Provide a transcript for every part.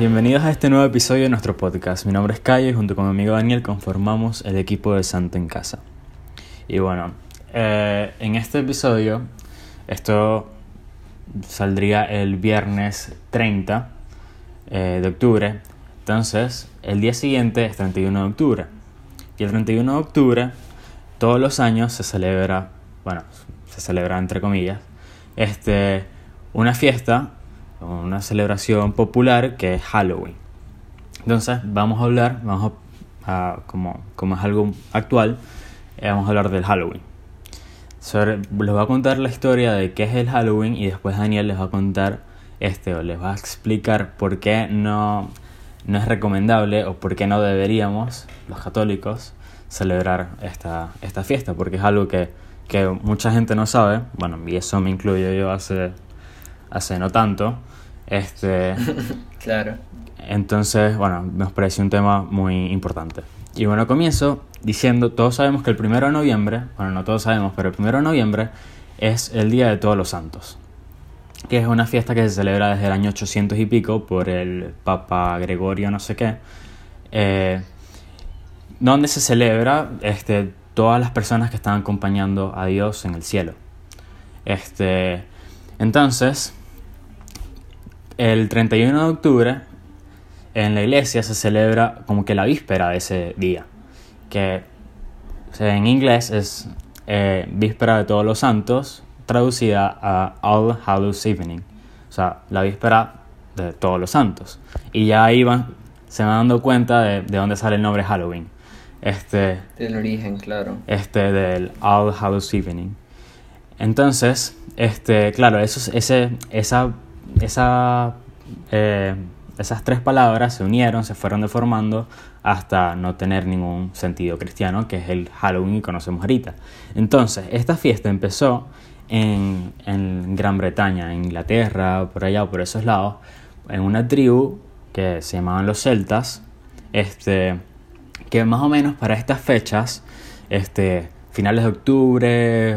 Bienvenidos a este nuevo episodio de nuestro podcast. Mi nombre es Cayo y junto con mi amigo Daniel conformamos el equipo de Santo en Casa. Y bueno, eh, en este episodio, esto saldría el viernes 30 eh, de octubre. Entonces, el día siguiente es 31 de octubre. Y el 31 de octubre, todos los años se celebra, bueno, se celebra entre comillas, este, una fiesta, una celebración popular que es Halloween. Entonces, vamos a hablar, vamos a, como, como es algo actual, eh, vamos a hablar del Halloween. Sobre, les voy a contar la historia de qué es el Halloween y después Daniel les va a contar este o les va a explicar por qué no, no es recomendable o por qué no deberíamos, los católicos, celebrar esta, esta fiesta, porque es algo que, que mucha gente no sabe, bueno, y eso me incluyo yo hace, hace no tanto, este, claro. Entonces, bueno, nos parece un tema muy importante. Y bueno, comienzo diciendo, todos sabemos que el primero de noviembre, bueno, no todos sabemos, pero el primero de noviembre es el Día de Todos los Santos, que es una fiesta que se celebra desde el año 800 y pico por el Papa Gregorio no sé qué, eh, donde se celebra este, todas las personas que están acompañando a Dios en el cielo. Este, entonces, el 31 de octubre en la iglesia se celebra como que la víspera de ese día, que en inglés es eh, víspera de todos los santos, traducida a All Hallows Evening, o sea, la víspera de todos los santos. Y ya ahí van, se van dando cuenta de, de dónde sale el nombre Halloween. Este, del origen, claro. Este, del All Hallows Evening. Entonces, este, claro, eso, ese, esa, esa eh, esas tres palabras se unieron, se fueron deformando hasta no tener ningún sentido cristiano, que es el Halloween que conocemos ahorita. Entonces, esta fiesta empezó en, en Gran Bretaña, en Inglaterra, por allá por esos lados, en una tribu que se llamaban los celtas, este, que más o menos para estas fechas, este, finales de octubre,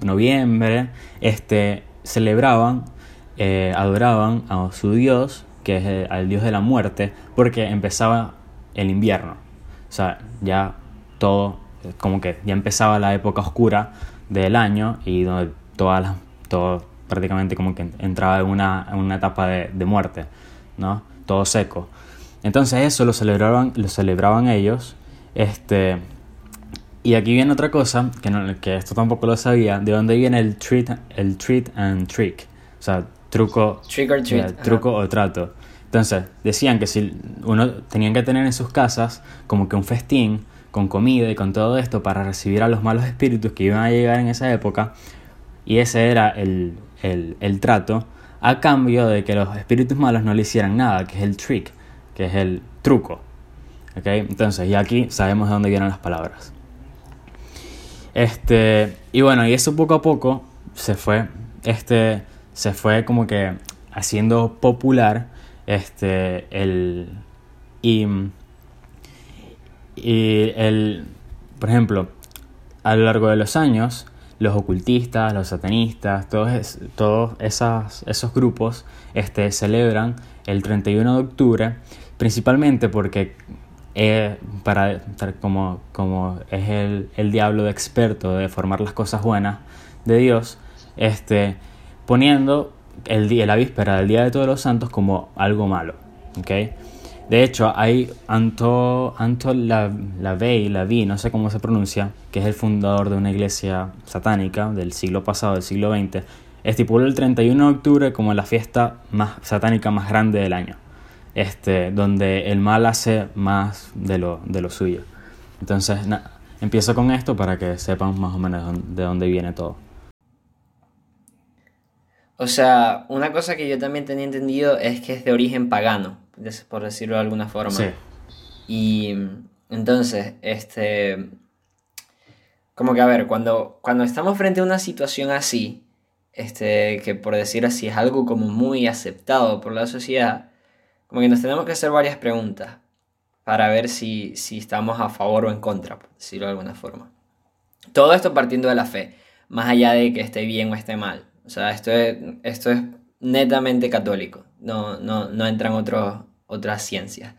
noviembre, este, celebraban, eh, adoraban a su dios que es el, al dios de la muerte, porque empezaba el invierno. O sea, ya todo, como que ya empezaba la época oscura del año y donde todas las, todo prácticamente como que entraba en una, una etapa de, de, muerte, ¿no? Todo seco. Entonces eso lo celebraban, lo celebraban ellos, este... Y aquí viene otra cosa, que, no, que esto tampoco lo sabía, de dónde viene el treat, el treat and trick. O sea, truco, Trick or treat. Yeah, truco o trato. Entonces, decían que si uno tenían que tener en sus casas como que un festín con comida y con todo esto para recibir a los malos espíritus que iban a llegar en esa época, y ese era el, el, el trato, a cambio de que los espíritus malos no le hicieran nada, que es el trick, que es el truco. ¿Okay? Entonces, y aquí sabemos de dónde vienen las palabras. Este, y bueno, y eso poco a poco se fue, este, se fue como que haciendo popular este el y, y el por ejemplo a lo largo de los años los ocultistas los satanistas todos todos esas, esos grupos este celebran el 31 de octubre principalmente porque eh, para como, como es el, el diablo de experto de formar las cosas buenas de Dios este poniendo el día, la víspera del Día de Todos los Santos como algo malo. ¿okay? De hecho, hay Anto, Anto Lavey, Lavey, no sé cómo se pronuncia, que es el fundador de una iglesia satánica del siglo pasado, del siglo XX, estipuló el 31 de octubre como la fiesta más satánica más grande del año, este, donde el mal hace más de lo, de lo suyo. Entonces, na, empiezo con esto para que sepan más o menos de dónde viene todo. O sea, una cosa que yo también tenía entendido es que es de origen pagano, por decirlo de alguna forma. Sí. Y entonces, este... Como que a ver, cuando, cuando estamos frente a una situación así, este, que por decir así es algo como muy aceptado por la sociedad, como que nos tenemos que hacer varias preguntas para ver si, si estamos a favor o en contra, por decirlo de alguna forma. Todo esto partiendo de la fe, más allá de que esté bien o esté mal. O sea, esto es, esto es netamente católico, no, no, no entran otros, otras ciencias.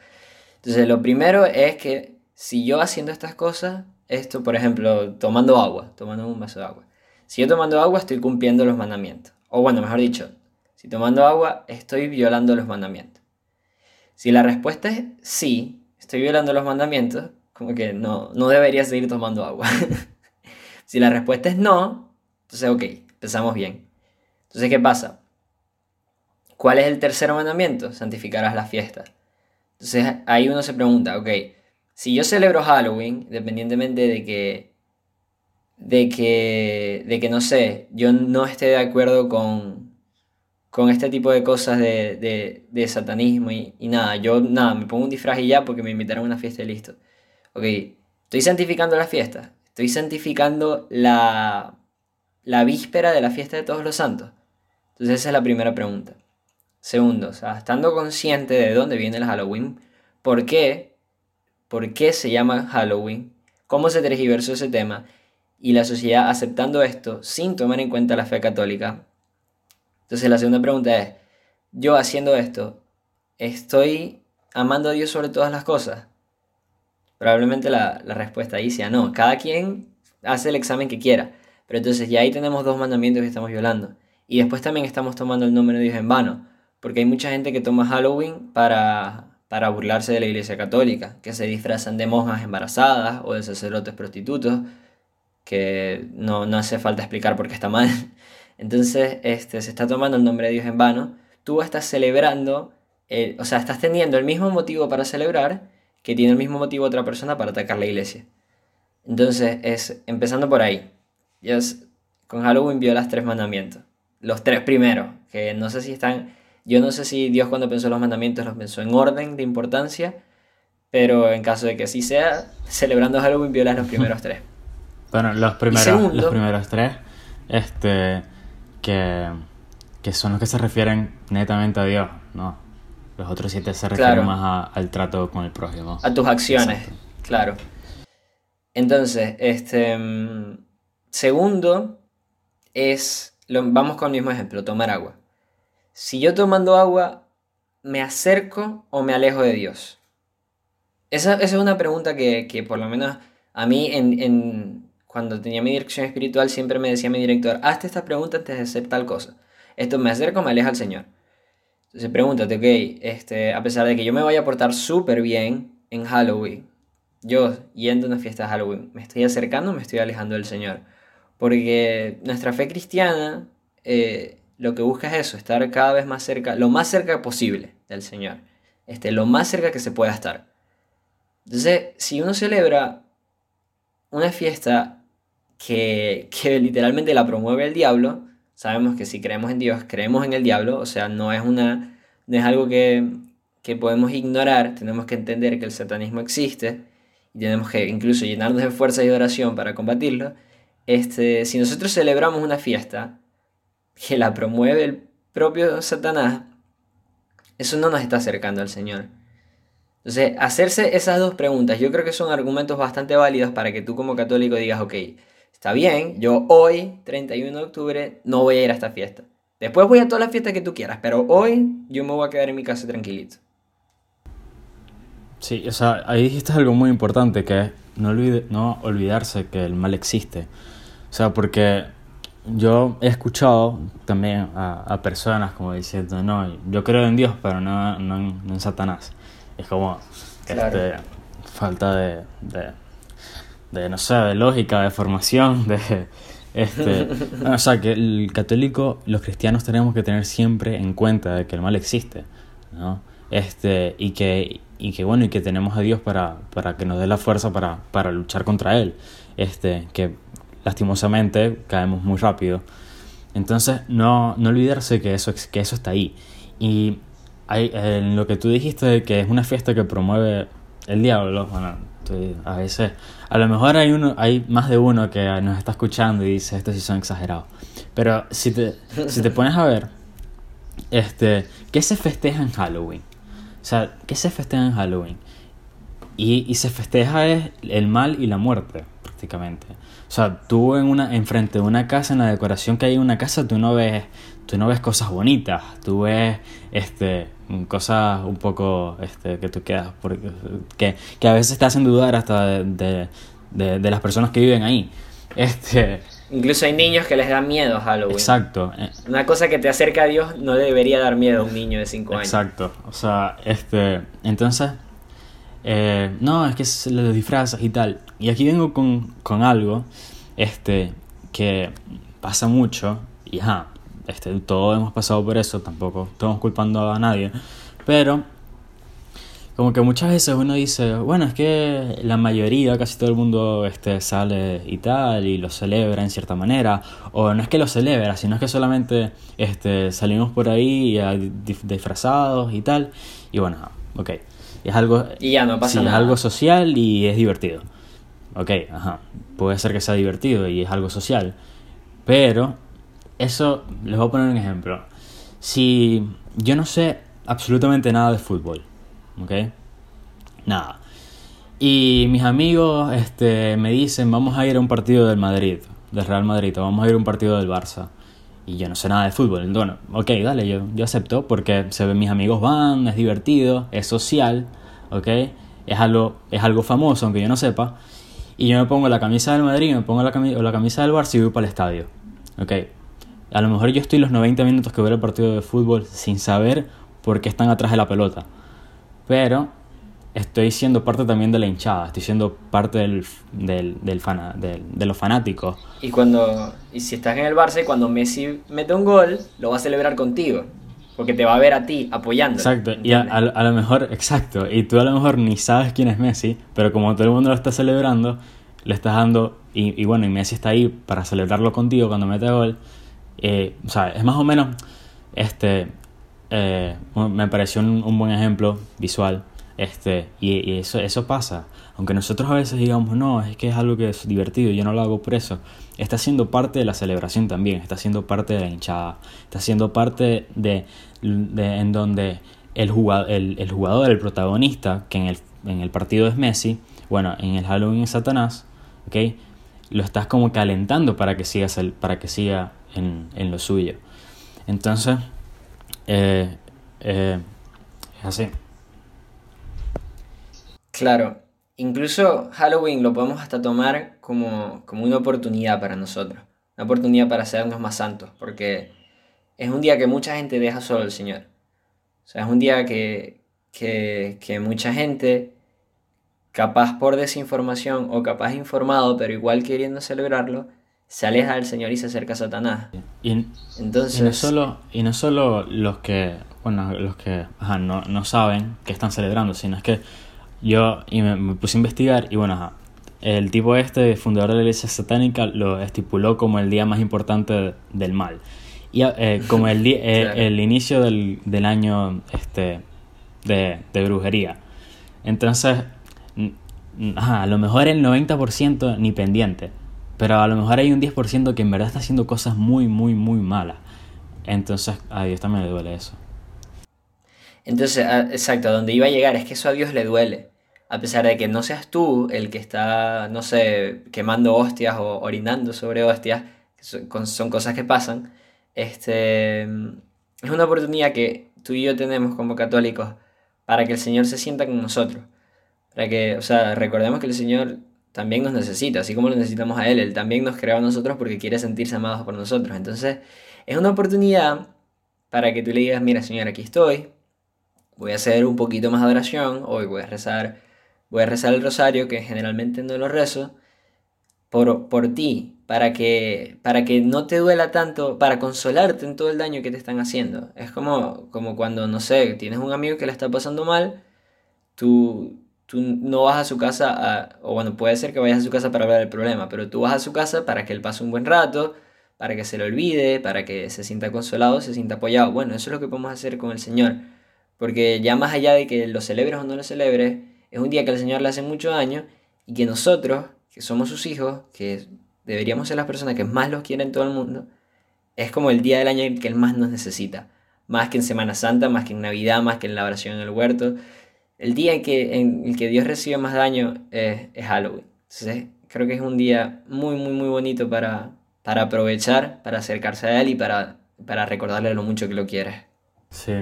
Entonces, lo primero es que si yo haciendo estas cosas, esto, por ejemplo, tomando agua, tomando un vaso de agua, si yo tomando agua estoy cumpliendo los mandamientos. O bueno, mejor dicho, si tomando agua estoy violando los mandamientos. Si la respuesta es sí, estoy violando los mandamientos, como que no, no debería seguir tomando agua. si la respuesta es no, entonces ok, empezamos bien. Entonces, ¿qué pasa? ¿Cuál es el tercer mandamiento? Santificarás la fiesta. Entonces ahí uno se pregunta, ok, si yo celebro Halloween, independientemente de que, de que, de que no sé, yo no esté de acuerdo con, con este tipo de cosas de, de, satanismo y, nada, yo nada, me pongo un disfraz y ya porque me invitaron a una fiesta y listo. Ok, estoy santificando la fiesta, estoy santificando la, la víspera de la fiesta de todos los santos. Entonces esa es la primera pregunta. Segundo, estando consciente de dónde viene el Halloween, ¿por qué por qué se llama Halloween, cómo se tergiversó ese tema y la sociedad aceptando esto sin tomar en cuenta la fe católica. Entonces la segunda pregunta es, yo haciendo esto, ¿estoy amando a Dios sobre todas las cosas? Probablemente la, respuesta ahí sea no, cada quien hace el examen que quiera, pero entonces ya ahí tenemos dos mandamientos que estamos violando. Y después también estamos tomando el nombre de Dios en vano, porque hay mucha gente que toma Halloween para para burlarse de la Iglesia Católica, que se disfrazan de monjas embarazadas o de sacerdotes prostitutos, que no, hace falta explicar por qué está mal. Entonces este, se está tomando el nombre de Dios en vano. Tú estás celebrando, eh, o sea, estás teniendo el mismo motivo para celebrar que tiene el mismo motivo otra persona para atacar la iglesia. Entonces, es empezando por ahí. Dios con Halloween vio las tres mandamientos. Los tres primeros, que no sé si están yo no sé si Dios cuando pensó los mandamientos los pensó en orden de importancia, pero en caso de que así sea, celebrando Halloween violas los primeros tres. Bueno, los primeros, los primeros tres, este, que, que, son los que se refieren netamente a Dios, ¿no? Los otros siete se refieren más al trato con el prójimo. A tus acciones, claro. Entonces, este, mm, segundo es, lo, vamos con el mismo ejemplo, tomar agua si yo tomando agua me acerco o me alejo de Dios? Esa, es una pregunta que, por lo menos a mí en, cuando tenía mi dirección espiritual siempre me decía mi director, hazte esta pregunta antes de hacer tal cosa. Esto me acerca o me aleja al Señor. Entonces pregúntate, ok, este, a pesar de que yo me vaya a portar súper bien en Halloween, yo yendo a una fiesta de Halloween, ¿me estoy acercando o me estoy alejando del Señor? Porque nuestra fe cristiana eh, lo que busca es eso, estar cada vez más cerca, lo más cerca posible del Señor, este, lo más cerca que se pueda estar. Entonces, si uno celebra una fiesta que, que literalmente la promueve el diablo, sabemos que si creemos en Dios, creemos en el diablo, o sea, no es, una, no es algo que, que podemos ignorar, tenemos que entender que el satanismo existe y tenemos que incluso llenarnos de fuerza y oración para combatirlo. Este, si nosotros celebramos una fiesta, que la promueve el propio Satanás, eso no nos está acercando al Señor. Entonces, hacerse esas dos preguntas, yo creo que son argumentos bastante válidos para que tú como católico digas, ok, está bien, yo hoy, 31 de octubre, no voy a ir a esta fiesta. Después voy a todas las fiestas que tú quieras, pero hoy yo me voy a quedar en mi casa tranquilito. Sí, o sea, ahí dijiste algo muy importante, que no olvidarse que el mal existe. O sea, porque yo he escuchado también a, personas como diciendo, no, yo creo en Dios, pero no, no, en, Satanás. Es como este, falta de, de, no sé, de lógica, de formación, de... Este, o sea, que el católico, los cristianos tenemos que tener siempre en cuenta de que el mal existe, ¿no? Este, y que, y que bueno, y que tenemos a Dios para, para que nos dé la fuerza para, para luchar contra él. Este, que lastimosamente caemos muy rápido. Entonces, no, no olvidarse que eso, que eso está ahí. Y hay, en lo que tú dijiste de que es una fiesta que promueve el diablo, bueno, a veces, a lo mejor hay, uno, hay más de uno que nos está escuchando y dice, estos sí son exagerados. Pero si te, si te pones a ver, este, ¿qué se festeja en Halloween? O sea, ¿qué se festeja en Halloween? Y, y se festeja es el mal y la muerte, prácticamente. O sea, tú en una, enfrente de una casa, en la decoración que hay en una casa, tú no ves tú no ves cosas bonitas, tú ves este, cosas un poco este, que tú quedas, porque, que, que a veces te hacen dudar hasta de, de, de, las personas que viven ahí. Este, Incluso hay niños que les da miedo Halloween. Exacto. Una cosa que te acerca a Dios no debería dar miedo a un niño de 5 años. Exacto. O sea, este, entonces, eh, no, es que se lo disfrazas y tal. Y aquí vengo con, con algo, este, que pasa mucho, y ajá, este, todos hemos pasado por eso, tampoco estamos culpando a nadie, pero como que muchas veces uno dice, bueno, es que la mayoría, casi todo el mundo este, sale y tal, y lo celebra en cierta manera, o no es que lo celebra, sino es que solamente este, salimos por ahí disfrazados y tal, y bueno, ok, es algo, y ya no pasa es algo social y es divertido, ok, ajá, puede ser que sea divertido y es algo social, pero eso, les voy a poner un ejemplo. Si yo no sé absolutamente nada de fútbol, ¿ok? Nada. Y mis amigos este, me dicen, vamos a ir a un partido del Madrid, del Real Madrid, vamos a ir a un partido del Barça. Y yo no sé nada de fútbol. Bueno, ok, dale, yo, yo acepto porque se ven mis amigos van, es divertido, es social, ok, es algo, es algo famoso, aunque yo no sepa. Y yo me pongo la camisa del Madrid, me pongo la, camisa, la camisa del Barça y voy para el estadio. Ok, a lo mejor yo estoy los 90 minutos que veo el partido de fútbol sin saber por qué están atrás de la pelota. Pero estoy siendo parte también de la hinchada, estoy siendo parte del, del, del, de los fanáticos. Y cuando y si estás en el Barça y cuando Messi mete un gol, lo va a celebrar contigo. Porque te va a ver a ti apoyando. Exacto, y a, a, lo mejor, exacto, y tú a lo mejor ni sabes quién es Messi, pero como todo el mundo lo está celebrando, le estás dando, y, y bueno, y Messi está ahí para celebrarlo contigo cuando mete gol, eh, o sea, es más o menos, este, eh, me pareció un, buen ejemplo visual, este, y, eso, eso pasa. Aunque nosotros a veces digamos, no, es que es algo que es divertido, yo no lo hago por eso. Está siendo parte de la celebración también, está siendo parte de la hinchada, está siendo parte de, de en donde el jugador, el, el, jugador, el protagonista, que en el, en el partido es Messi, bueno, en el Halloween es Satanás, ¿ok? Lo estás como calentando para que, sigas el, para que siga en, en lo suyo. Entonces, eh, eh, es así. Claro, incluso Halloween lo podemos hasta tomar como, como una oportunidad para nosotros, una oportunidad para hacernos más santos, porque es un día que mucha gente deja solo al Señor. O sea, es un día que, que, que mucha gente, capaz por desinformación o capaz informado, pero igual queriendo celebrarlo, se aleja del Señor y se acerca a Satanás. Y, Entonces, y no solo, y no solo los que, bueno, los que no, no, saben que están celebrando, sino es que yo y me, puse a investigar y bueno, el tipo este, fundador de la iglesia satánica, lo estipuló como el día más importante del mal. Y eh, como el, eh, el inicio del, del año este, de, de brujería. Entonces, a lo mejor el 90% ni pendiente. Pero a lo mejor hay un 10% que en verdad está haciendo cosas muy, muy, muy malas. Entonces a Dios también le duele eso. Entonces, exacto, a donde iba a llegar es que eso a Dios le duele. A pesar de que no seas tú el que está, no sé, quemando hostias o orinando sobre hostias, son cosas que pasan, este, es una oportunidad que tú y yo tenemos como católicos para que el Señor se sienta con nosotros. Para que, o sea, recordemos que el Señor también nos necesita, así como lo necesitamos a Él, Él también nos creó a nosotros porque quiere sentirse amados por nosotros. Entonces, es una oportunidad para que tú le digas, mira Señor, aquí estoy, voy a hacer un poquito más de oración, hoy voy a rezar, voy a rezar el rosario, que generalmente no lo rezo, por, por ti, para que, para que no te duela tanto, para consolarte en todo el daño que te están haciendo. Es como, como cuando, no sé, tienes un amigo que le está pasando mal, tú tú no vas a su casa, o bueno, puede ser que vayas a su casa para hablar del problema, pero tú vas a su casa para que él pase un buen rato, para que se lo olvide, para que se sienta consolado, se sienta apoyado. Bueno, eso es lo que podemos hacer con el Señor, porque ya más allá de que lo celebres o no lo celebres, es un día que el Señor le hace mucho daño y que nosotros, que somos sus hijos, que deberíamos ser las personas que más los quieren en todo el mundo, es como el día del año en que Él más nos necesita. Más que en Semana Santa, más que en Navidad, más que en la oración en el huerto el día en, que, en el que Dios recibe más daño es, Halloween. Entonces, creo que es un día muy, muy, muy bonito para, para aprovechar, para acercarse a Él y para para recordarle lo mucho que lo quieres. Sí.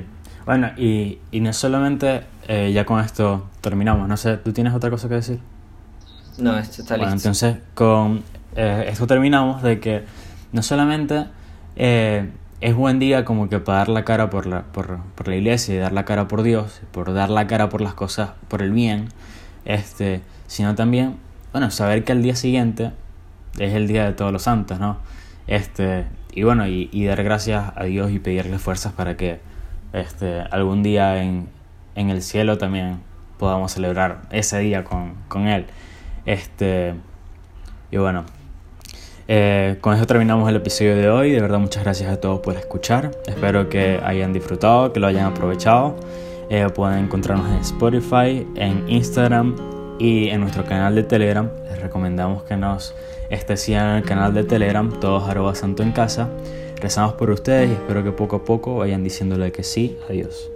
Bueno, y, y no solamente, eh, ya con esto terminamos, no sé, ¿tú tienes otra cosa que decir? No, esto está Bueno, listo. entonces con eh, esto terminamos de que no solamente eh, es buen día como que para dar la cara por la, por, por la iglesia y dar la cara por Dios, por dar la cara por las cosas, por el bien, este, sino también, bueno, saber que al día siguiente es el día de todos los santos, ¿no? Este, y bueno, y, y dar gracias a Dios y pedirle fuerzas para que este, algún día en, en el cielo también podamos celebrar ese día con, con Él. Este, y bueno, eh, con eso terminamos el episodio de hoy. De verdad, muchas gracias a todos por escuchar. Espero que hayan disfrutado, que lo hayan aprovechado. Eh, pueden encontrarnos en Spotify, en Instagram y en nuestro canal de Telegram. Les recomendamos que nos este, sigan en el canal de Telegram, todos arroba santo en casa. Rezamos por ustedes y espero que poco a poco vayan diciéndole que sí a Dios.